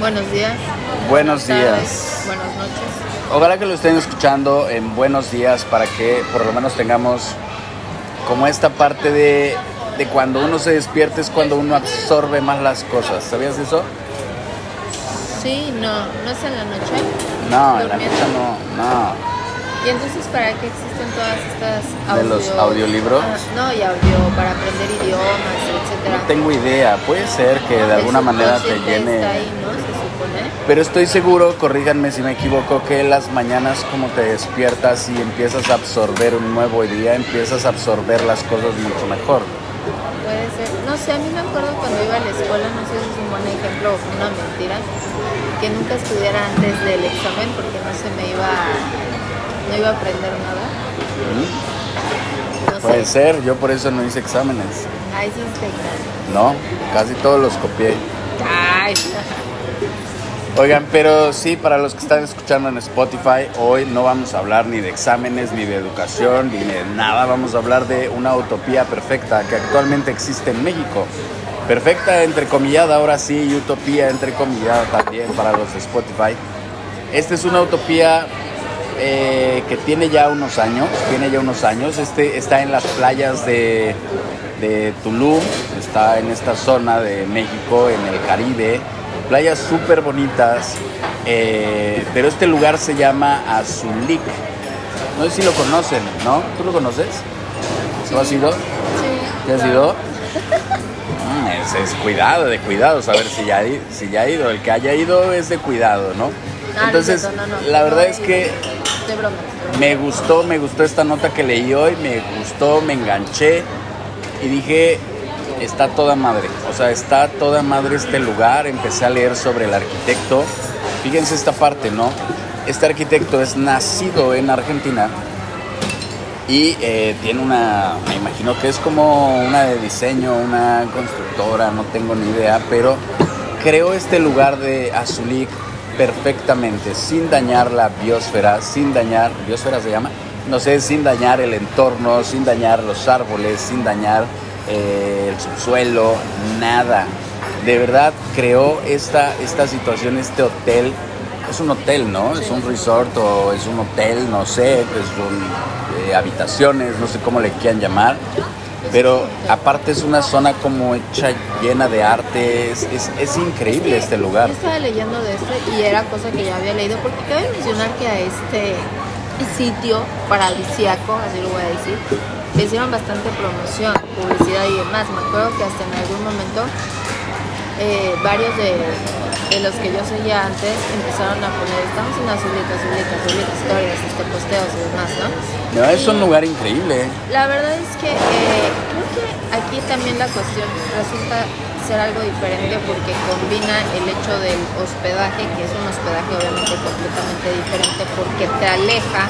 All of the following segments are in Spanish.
Buenos días. Buenos buenas tardes, días. Buenas noches. Ojalá que lo estén escuchando en buenos días para que por lo menos tengamos como esta parte de, de cuando uno se despierta es cuando uno absorbe más las cosas. ¿Sabías eso? Sí, no, no es en la noche. No, en la noche no, no. ¿Y entonces para qué existen todas estas ¿De los audiolibros? Ah, no, y audio para aprender idiomas, etcétera. No tengo idea. Puede ser que de alguna manera te llene. Está ahí, ¿no? Pero estoy seguro, corríjanme si me equivoco, que las mañanas como te despiertas y empiezas a absorber un nuevo día, empiezas a absorber las cosas mucho mejor. Puede ser. No sé, a mí me acuerdo cuando iba a la escuela, no sé si es un buen ejemplo o una mentira, que nunca estudiara antes del examen porque no se me iba no iba a aprender nada. No Puede sé. ser, yo por eso no hice exámenes. Ahí sí está. No, casi todos los copié. Ay, Oigan, pero sí, para los que están escuchando en Spotify, hoy no vamos a hablar ni de exámenes, ni de educación, ni de nada. Vamos a hablar de una utopía perfecta que actualmente existe en México. Perfecta, entrecomillada, ahora sí, y utopía, entrecomillada también para los de Spotify. Esta es una utopía eh, que tiene ya unos años, tiene ya unos años. Este está en las playas de, de Tulum, está en esta zona de México, en el Caribe. Playas súper bonitas, eh, pero este lugar se llama Azulik. No sé si lo conocen, ¿no? ¿Tú lo conoces? ¿Tú has ido? sí. ¿Ya has ido? Mm, es, es cuidado, de cuidado, saber si ya, si ya ha ido. El que haya ido es de cuidado, ¿no? Ah, Entonces, no, no, no. la verdad es que me gustó, me gustó esta nota que leí hoy, me gustó, me enganché y dije, está toda madre, o sea, está toda madre este lugar, empecé a leer sobre el arquitecto, fíjense esta parte, ¿no? Este arquitecto es nacido en Argentina y eh, tiene una, me imagino que es como una de diseño, una constructora, no tengo ni idea, pero creó este lugar de Azulik perfectamente, sin dañar la biosfera, sin dañar, ¿biosfera se llama? No sé, sin dañar el entorno, sin dañar los árboles, sin dañar eh, el subsuelo, nada. De verdad creó esta, esta situación, este hotel. Es un hotel, ¿no? Es un resort o es un hotel, no sé, es un, eh, habitaciones, no sé cómo le quieran llamar. Pero aparte es una zona como hecha llena de arte, es, es- es increíble este lugar. Yo estaba leyendo de esto y era cosa que ya había leído, porque cabe mencionar que a este sitio paradisíaco, así lo voy a decir, le hicieron bastante promoción, publicidad y demás. Me acuerdo que hasta en algún momento eh, varios de, de los que yo seguía antes empezaron a poner, estamos en Azulica, Azulica, Azulica, historias, este, posteos y demás, ¿no? No, es un lugar increíble. La verdad es que eh, creo que aquí también la cuestión resulta ser algo diferente porque combina el hecho del hospedaje, que es un hospedaje obviamente completamente diferente porque te aleja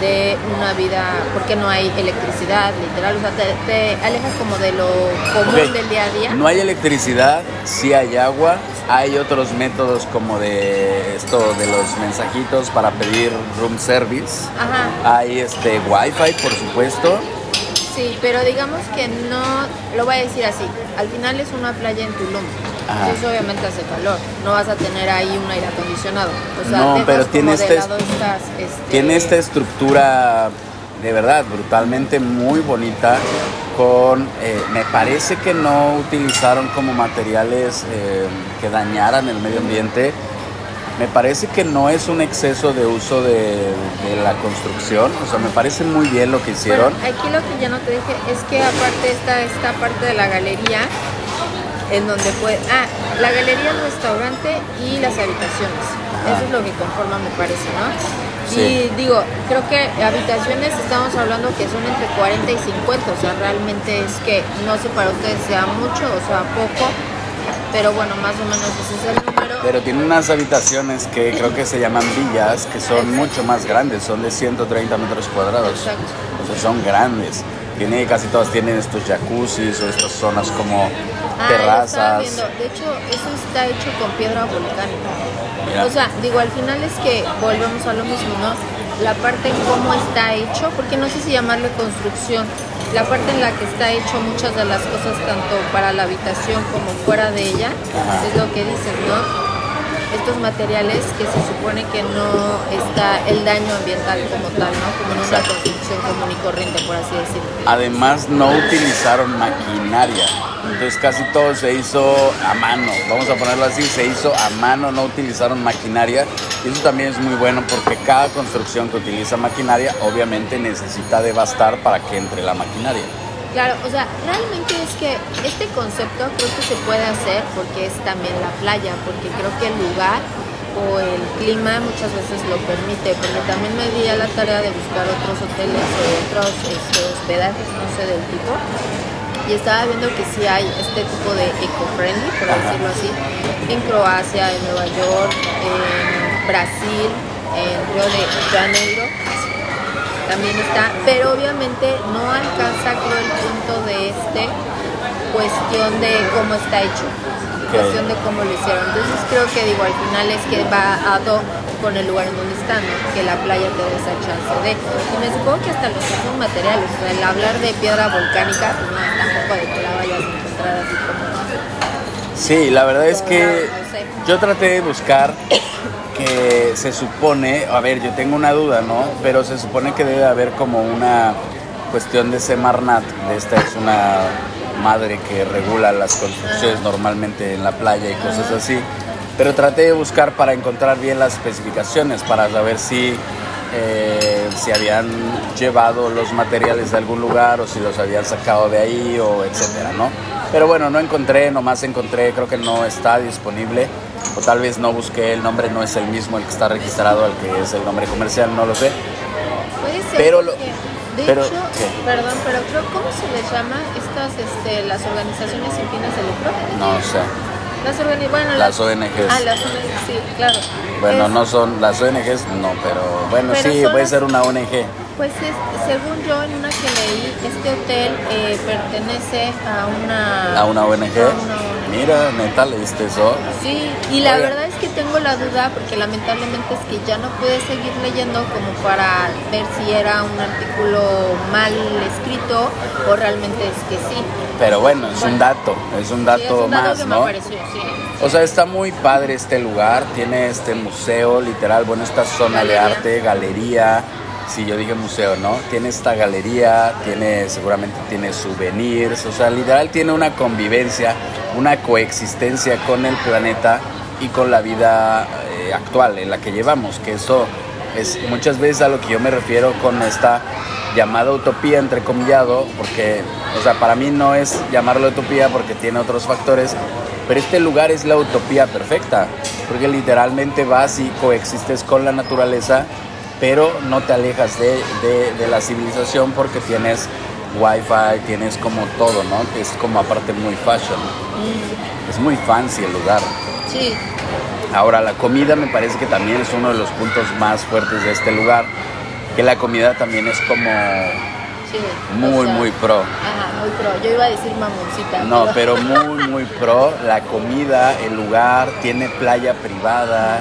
de una vida, porque no hay electricidad, literal, o sea, te, te aleja como de lo común del día a día. No hay electricidad, sí hay agua, hay otros métodos como de esto de los mensajitos para pedir room service. Ajá, Hay este wifi, por supuesto. sí, pero digamos que no, lo voy a decir así, al final es una playa en Tulum. Ajá. Entonces obviamente hace calor, no vas a tener ahí un aire acondicionado. O sea, No, pero tiene este- estas, este, Tiene esta estructura de verdad brutalmente muy bonita con eh, me parece que no utilizaron como materiales eh, que dañaran el medio ambiente me parece que no es un exceso de uso de, de la construcción o sea me parece muy bien lo que hicieron Bueno, aquí lo que ya no te dije es que aparte está esta parte de la galería en donde puede... Ah, la galería, el restaurante y las habitaciones. Ajá. Eso es lo que conforma, me parece, ¿no? Sí. Y digo, creo que habitaciones estamos hablando que son entre 40 y 50, o sea, realmente es que no sé para ustedes sea mucho o sea poco, pero bueno, más o menos ese es el número. pero tiene unas habitaciones que creo que se llaman villas que son mucho más grandes son de 130 metros cuadrados Exacto. o sea son grandes tiene casi todas tienen estos jacuzzis o estas zonas como Ah, terrazas. De hecho, eso está hecho con piedra volcánica. Mira. O sea, digo, al final es que volvemos a lo mismo, ¿no? La parte en cómo está hecho, porque no sé si llamarle construcción, la parte en la que está hecho muchas de las cosas, tanto para la habitación como fuera de ella, Ajá. es lo que dices, ¿no? Estos materiales que se supone que no está el daño ambiental como tal, ¿no? Como en una construcción común y corriente, por así decirlo. Además, no utilizaron maquinaria. Entonces casi todo se hizo a mano, vamos a ponerlo así, se hizo a mano, no utilizaron maquinaria. Y eso también es muy bueno porque cada construcción que utiliza maquinaria obviamente necesita devastar para que entre la maquinaria. Claro, o sea, realmente es que este concepto creo que se puede hacer porque es también la playa, porque creo que el lugar o el clima muchas veces lo permite, porque también me di a la tarea de buscar otros hoteles o otros este, hospedajes, no sé, del tipo, y estaba viendo que sí hay este tipo de eco-friendly, por decirlo así, en Croacia, en Nueva York, en Brasil, en Río de Janeiro. También está, pero obviamente no alcanza cuestión de cómo está hecho, cuestión de cómo lo hicieron. Entonces creo que digo, al final es que va a do con el lugar en donde están, que la playa te da esa chance de. Y me supongo que hasta los mismos materiales, o sea, el hablar de piedra volcánica, pues no, tampoco de que la vayas a encontrar así como. Sí, la verdad es que yo traté de buscar que se supone, a ver, yo tengo una duda, ¿no? Pero se supone que debe haber como una cuestión de Semarnat, esta es una madre que regula las construcciones normalmente en la playa y cosas así. Pero traté de buscar para encontrar bien las especificaciones, para saber si, eh, si habían llevado los materiales de algún lugar o si los habían sacado de ahí o etcétera, ¿no? Pero bueno, no encontré, nomás encontré, creo que no está disponible o tal vez no busqué el nombre, no es el mismo el que está registrado al que es el nombre comercial, no lo sé. Pero lo, de pero, hecho, perdón, pero creo, ¿cómo se les llama estas, este, las organizaciones sin fines de lucro? No sé. Las, organi bueno, las, ONGs. Ah, las ONGs, sí, claro. Bueno, no son, las ONGs no, pero bueno, Pero sí, puede las- ser una ONG. Pues es, según yo, en una que leí, este hotel eh, pertenece a una... A una ONG. a una ONG. Mira, neta, leíste eso. Sí, y la Oiga. verdad es que tengo la duda porque lamentablemente es que ya no pude seguir leyendo como para ver si era un artículo mal escrito o realmente es que sí. Pero bueno, es un dato, es un Sí, dato es un dato más, que me ¿no? apareció, sí. O sea, está muy padre este lugar, tiene este museo, literal, bueno, esta zona de arte, galería, sí, yo dije museo, ¿no? Tiene esta galería, tiene, seguramente tiene souvenirs, o sea, literal tiene una convivencia, una coexistencia con el planeta y con la vida eh, actual en la que llevamos, que eso es muchas veces a lo que yo me refiero con esta llamada utopía entrecomillado, porque, o sea, para mí no es llamarlo utopía porque tiene otros factores, pero este lugar es la utopía perfecta, porque literalmente vas y coexistes con la naturaleza, pero no te alejas de, de- de la civilización porque tienes wifi, tienes como todo, ¿no? Es como aparte muy fashion. Es muy fancy el lugar. Sí, Ahora, la comida me parece que también es uno de los puntos más fuertes de este lugar, que la comida también es como sí. muy, o sea, muy pro. Ajá, muy pro. Yo iba a decir mamoncita. No, pero muy, muy pro. La comida, el lugar, tiene playa privada.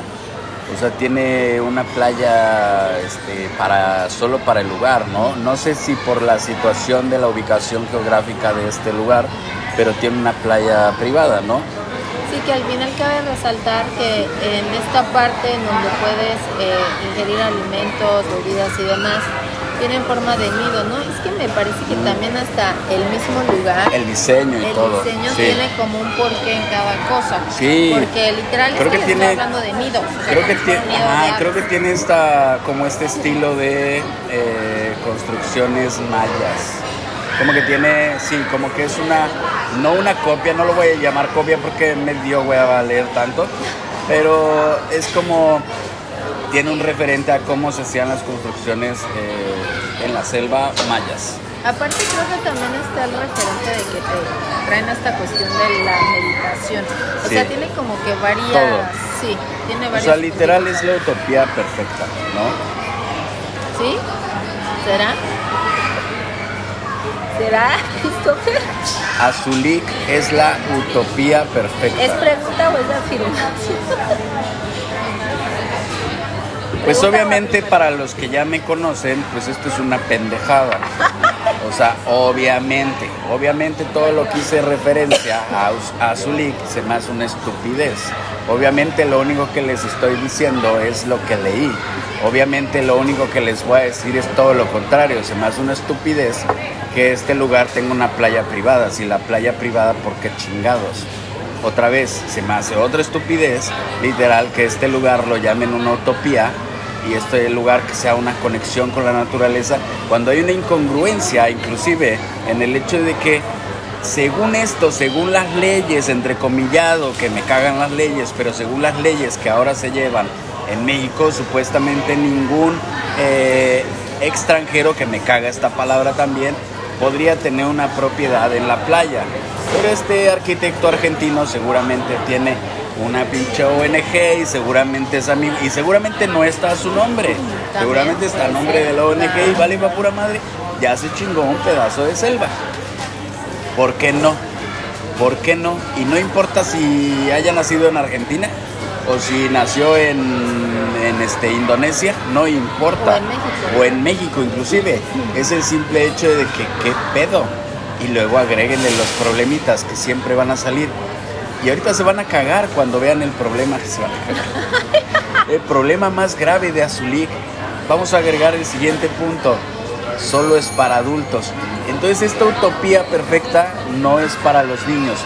O sea, tiene una playa este, para, solo para el lugar, ¿no? No sé si por la situación de la ubicación geográfica de este lugar, pero tiene una playa privada, ¿no? Sí, que al final cabe resaltar que en esta parte en donde puedes eh, ingerir alimentos, bebidas y demás, tienen forma de nido, ¿no? Es que me parece que también hasta el mismo lugar, El diseño y el todo. diseño sí. tiene como un porqué en cada cosa. Sí. Porque literal Creo es que que, tiene- hablando de nidos. Creo que tiene, ajá, creo que tiene esta, como este estilo de eh, construcciones mayas. Como que tiene, sí, como que es una, no una copia, no lo voy a llamar copia porque me dio hueva a leer tanto, pero es como, tiene un referente a cómo se hacían las construcciones eh, en la selva mayas. Aparte creo que también está el referente de que te traen esta cuestión de la meditación. O Sí. sea, tiene como que varias... Todo. Sí, tiene O varias... sea, literal es la utopía perfecta, ¿no? ¿Sí? ¿Será? ¿Será, Christopher? Azulik es la utopía perfecta. ¿Es pregunta o es afirmación? Pues obviamente para los que ya me conocen, pues esto es una pendejada. O sea, obviamente, obviamente todo lo que hice referencia a, a Zulik se me hace una estupidez. Obviamente lo único que les estoy diciendo es lo que leí. Obviamente lo único que les voy a decir es todo lo contrario. Se me hace una estupidez que este lugar tenga una playa privada. Si la playa privada, ¿por qué chingados? Otra vez, se me hace otra estupidez, literal, que este lugar lo llamen una utopía y este lugar que sea una conexión con la naturaleza, cuando hay una incongruencia inclusive en el hecho de que según esto, según las leyes, entrecomillado, que me cagan las leyes, pero según las leyes que ahora se llevan en México, supuestamente ningún eh, extranjero, que me caga esta palabra también, podría tener una propiedad en la playa. Pero este arquitecto argentino seguramente tiene una pinche ONG y seguramente es amigo y seguramente no está su nombre. seguramente está a nombre de la ONG y vale va pura madre. Ya se chingó un pedazo de selva. ¿Por qué no? ¿Por qué no? Y no importa si haya nacido en Argentina o si nació en, en este, Indonesia, no importa. O en México. O en México inclusive. Es el simple hecho de que qué pedo. Y luego agréguenle los problemitas que siempre van a salir. Y ahorita se van a cagar cuando vean el problema que se van a cagar. El problema más grave de Azulik. Vamos a agregar el siguiente punto. Solo es para adultos. Entonces esta utopía perfecta no es para los niños.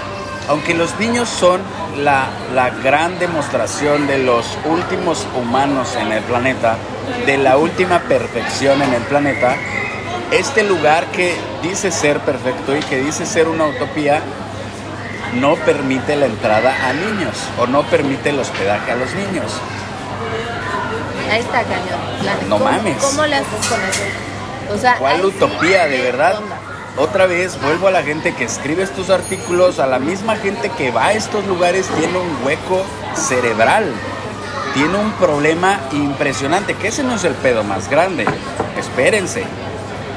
Aunque los niños son la, la gran demostración de los últimos humanos en el planeta, de la última perfección en el planeta, este lugar que dice ser perfecto y que dice ser una utopía, no permite la entrada a niños o no permite el hospedaje a los niños. Ahí está cañón. No ¿cómo- mames. ¿Cómo le haces con eso? O sea, ¿Cuál sí, utopía, de ¿qué verdad? onda? Otra vez vuelvo a la gente que escribe estos artículos, a la misma gente que va a estos lugares tiene un hueco cerebral, tiene un problema impresionante, que ese no es el pedo más grande, espérense.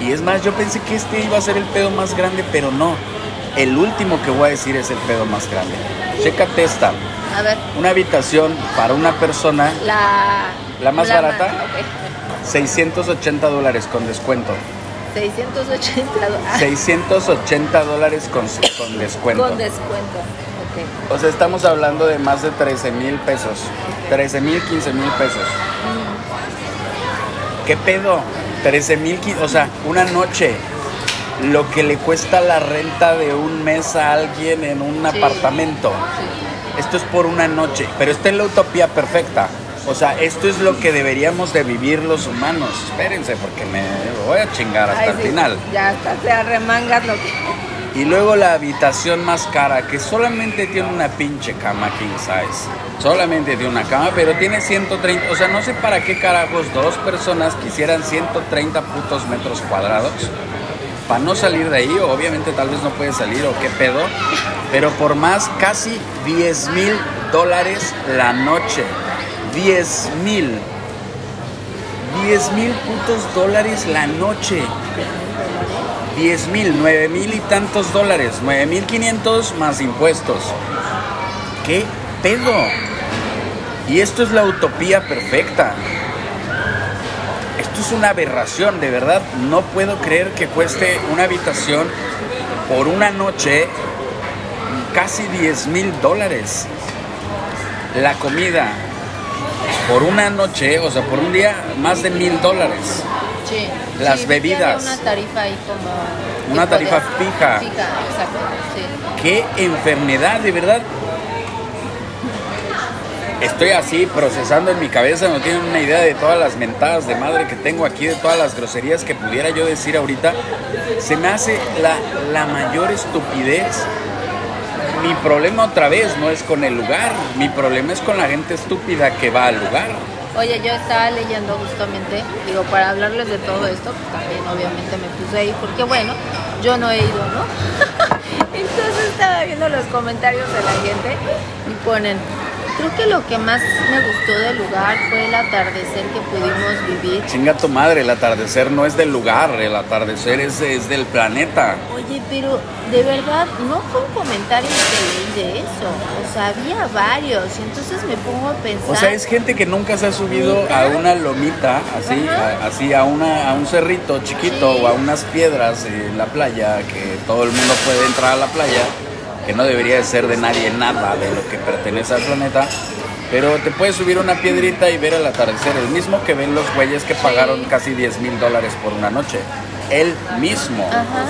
Y es más, yo pensé que este iba a ser el pedo más grande, pero no. El último que voy a decir es el pedo más grande. Chécate esta, A ver, una habitación para una persona, la... ¿La más barata? ok. 680 dólares con descuento. 680 dólares. 680 dólares con, con descuento. Con descuento. Ok. O sea, estamos hablando de más de 13 mil pesos. 13 mil, 15 mil pesos. ¿Qué pedo? 13 mil, o sea, una noche. Lo que le cuesta la renta de un mes a alguien en un Sí. apartamento. Esto es por una noche, pero esta es la utopía perfecta. O sea, esto es lo que deberíamos de vivir los humanos. Espérense, porque me voy a chingar hasta Ay, el sí, final. Ya hasta te arremangas lo que... Y luego la habitación más cara, que solamente tiene una pinche cama king size. Solamente tiene una cama, pero tiene 130. O sea, no sé para qué carajos dos personas quisieran 130 putos metros cuadrados. Para no salir de ahí, obviamente tal vez no puede salir o qué pedo. Pero por más, casi 10 mil dólares la noche. 10 mil. 10 mil putos dólares la noche. 10 mil, 9 mil y tantos dólares, 9 mil 500 más impuestos. ¿Qué pedo? Y esto es la utopía perfecta. Esto es una aberración, de verdad. No puedo creer que cueste una habitación por una noche casi 10 mil dólares. La comida por una noche, o sea, por un día, más de mil dólares. Sí. Las Sí, bebidas. Una tarifa ahí como... Una tarifa fija. Fija, exacto. Sí. qué enfermedad, de verdad. Estoy así procesando en mi cabeza, no tienen una idea de todas las mentadas de madre que tengo aquí, de todas las groserías que pudiera yo decir ahorita. Se me hace la, la mayor estupidez. Mi problema otra vez no es con el lugar, mi problema es con la gente estúpida que va al lugar. Oye, yo estaba leyendo justamente, digo, para hablarles de todo esto, pues también obviamente me puse ahí, porque bueno, yo no he ido, ¿no? Entonces estaba viendo los comentarios de la gente y ponen, Creo que lo que más me gustó del lugar fue el atardecer que pudimos vivir. Chinga tu madre, el atardecer no es del lugar, el atardecer es, es del planeta. Oye, pero de verdad no fue un comentario que leí de eso. O sea, había varios. Y entonces me pongo a pensar. O sea, es gente que nunca se ha subido a una lomita, así, a, así a, una, a un cerrito chiquito Sí. o a unas piedras en la playa, que todo el mundo puede entrar a la playa, que no debería de ser de nadie nada de lo que pertenece al planeta. Pero te puedes subir una piedrita y ver el atardecer, el mismo que ven los güeyes que pagaron casi 10 mil dólares por una noche. El mismo. Ajá.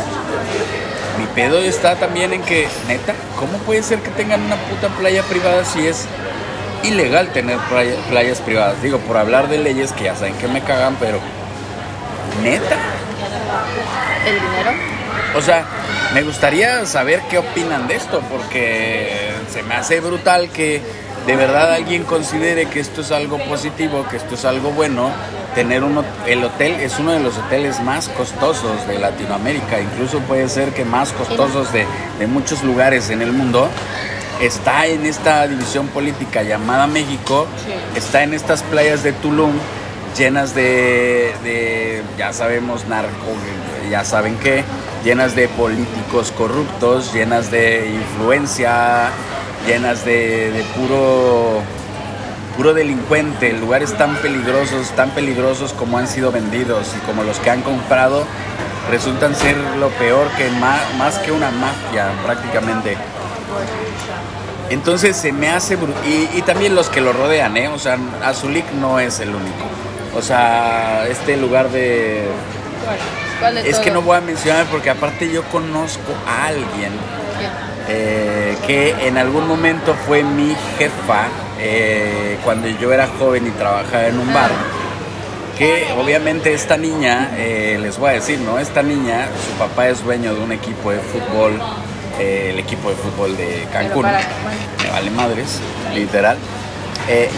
Mi pedo está también en que, neta, ¿cómo puede ser que tengan una puta playa privada si es ilegal tener playa- playas privadas? Digo, por hablar de leyes que ya saben que me cagan, pero neta. El dinero. O sea, me gustaría saber qué opinan de esto, porque se me hace brutal que de verdad alguien considere que esto es algo positivo, que esto es algo bueno. Tener un, hot- el hotel es uno de los hoteles más costosos de Latinoamérica, incluso puede ser que más costosos de, de muchos lugares en el mundo. Está en esta división política llamada México, está en estas playas de Tulum llenas de, de, ya sabemos, narco, ya saben qué, llenas de corruptos, llenas de influencia, llenas de, puro, puro delincuente, lugares tan peligrosos, tan peligrosos como han sido vendidos y como los que han comprado, resultan ser lo peor que más, más que una mafia prácticamente. Entonces se me hace... Y, y también los que lo rodean, ¿eh? O sea, Azulik no es el único. O sea, este lugar de... ¿Cuál de Es que no voy a mencionar porque aparte yo conozco a alguien eh, que en algún momento fue mi jefa eh, cuando yo era joven y trabajaba en un bar. Que obviamente esta niña, eh, les voy a decir, ¿no? Esta niña, su papá es dueño de un equipo de fútbol, el equipo de fútbol de Cancún. para- Me vale madres, literal.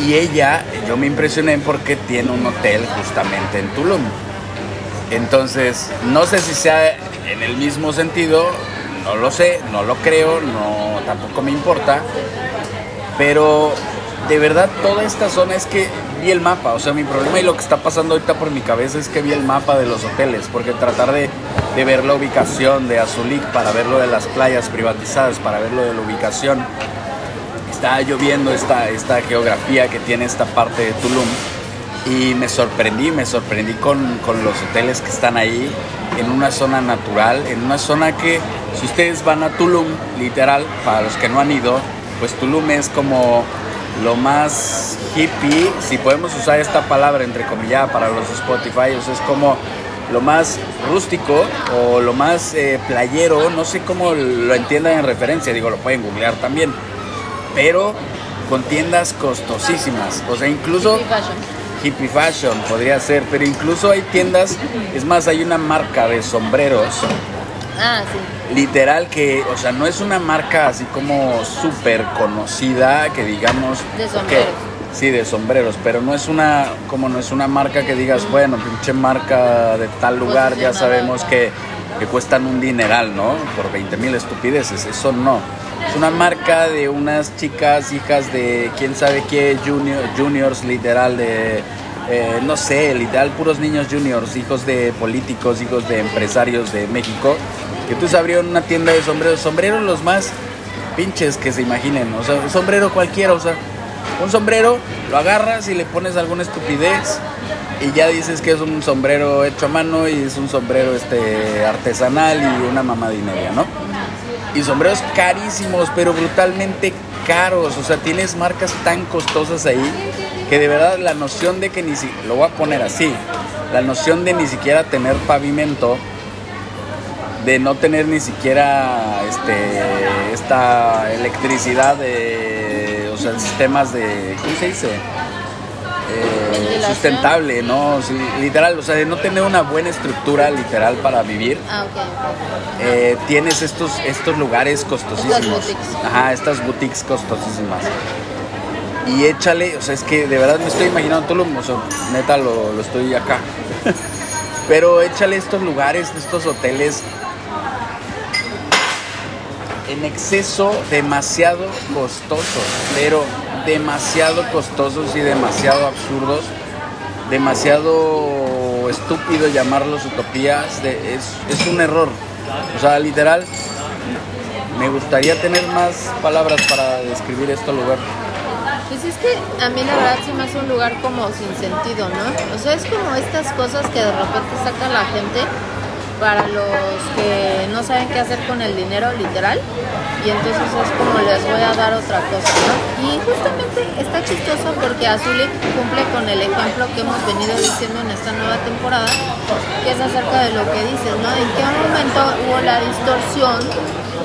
Y ella, yo me impresioné porque tiene un hotel justamente en Tulum. Entonces, no sé si sea en el mismo sentido, no lo sé, no lo creo, no tampoco me importa, pero de verdad toda esta zona es que vi el mapa, o sea, mi problema y lo que está pasando ahorita por mi cabeza es que vi el mapa de los hoteles, porque tratar de, ver la ubicación de Azulik para ver lo de las playas privatizadas, para ver lo de la ubicación, estaba lloviendo esta, esta geografía que tiene esta parte de Tulum y me sorprendí, me sorprendí con, con los hoteles que están ahí en una zona natural, en una zona que si ustedes van a Tulum, literal, para los que no han ido, pues Tulum es como lo más hippie, si podemos usar esta palabra entrecomillada para los Spotify, o es como lo más rústico o lo más eh, playero, no sé cómo lo entiendan en referencia, digo, lo pueden googlear también, pero con tiendas costosísimas, o sea, incluso Hippie fashion. podría ser, pero incluso hay tiendas, es más, hay una marca de sombreros, Ah, sí. literal que, o sea, no es una marca así como súper conocida, que digamos... De sombreros. sí, de sombreros, pero no es una, como no es una marca que digas, bueno, pinche marca de tal lugar, ya sabemos que, que cuestan un dineral, ¿no? Por 20 mil estupideces, eso no. Es una marca de unas chicas, hijas de quién sabe qué, junior, juniors, literal, de, eh, no sé, literal, puros niños juniors, hijos de políticos, hijos de empresarios de México, que tú abrieron una tienda de sombreros, sombreros los más pinches que se imaginen, o sea, un sombrero cualquiera, o sea, un sombrero lo agarras y le pones alguna estupidez y ya dices que es un sombrero hecho a mano y es un sombrero este artesanal y una mamada ¿no? Y sombreros carísimos, pero brutalmente caros. O sea, tienes marcas tan costosas ahí que de verdad la noción de que ni si lo voy a poner así, la noción de ni siquiera tener pavimento, de no tener ni siquiera este esta electricidad de, o sea, sistemas de, ¿cómo se dice? Eh, sustentable, ¿no? Sí, literal, o sea, de no tener una buena estructura literal para vivir Ah, eh, tienes estos, estos lugares costosísimos. Estas. Ajá, estas boutiques costosísimas. Y échale, o sea, es que de verdad me estoy imaginando Tulum, o sea, neta lo, lo estoy acá. Pero échale estos lugares, estos hoteles en exceso demasiado costosos, pero demasiado costosos y demasiado absurdos, demasiado estúpido llamarlos utopías, de- es, un error. O sea, literal, me gustaría tener más palabras para describir este lugar. Pues es que a mí la verdad se me hace un lugar como sin sentido, ¿no? O sea, es como estas cosas que de repente saca la gente para los que no saben qué hacer con el dinero, literal. Y entonces es como les voy a dar otra cosa, ¿no? Y justamente está chistoso porque Azulik cumple con el ejemplo que hemos venido diciendo en esta nueva temporada, que es acerca de lo que dices, ¿no? ¿En qué momento hubo la distorsión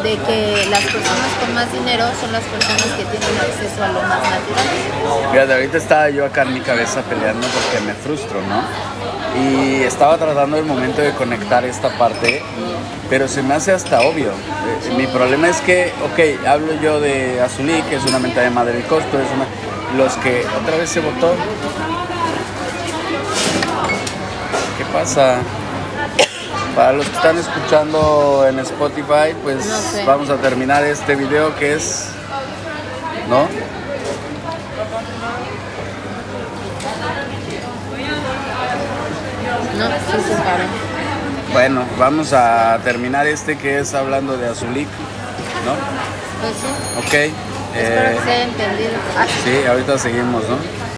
de que las personas con más dinero son las personas que tienen acceso a lo más natural? Fíjate, ahorita estaba yo acá en mi cabeza peleando porque me frustro, ¿no? Y estaba tratando el momento de conectar esta parte, pero se me hace hasta obvio. Eh, Mi problema es que, ok, hablo yo de Azulí, que es una mentalidad de madre del costo, es una... Los que otra vez se votó. ¿Qué pasa? Para los que están escuchando en Spotify, pues No sé. vamos a terminar este video que es, ¿no? No, sí se paró. Bueno, vamos a terminar este que es hablando de Azulik, ¿no? Pues sí, Ok. espero eh, que se haya entendido. Sí, ahorita seguimos, ¿no?